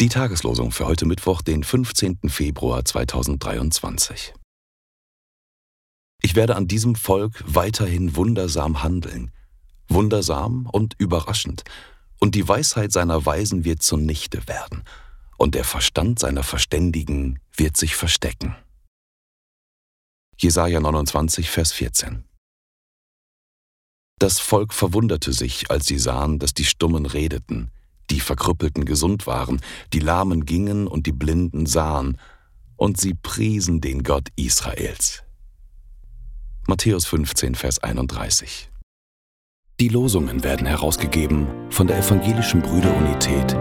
Die Tageslosung für heute Mittwoch, den 15. Februar 2023. Ich werde an diesem Volk weiterhin wundersam handeln, wundersam und überraschend, und die Weisheit seiner Weisen wird zunichte werden, und der Verstand seiner Verständigen wird sich verstecken. Jesaja 29, Vers 14. Das Volk verwunderte sich, als sie sahen, dass die Stummen redeten, die Verkrüppelten gesund waren, die Lahmen gingen und die Blinden sahen, und sie priesen den Gott Israels. Matthäus 15, Vers 31. Die Losungen werden herausgegeben von der Evangelischen Brüderunität.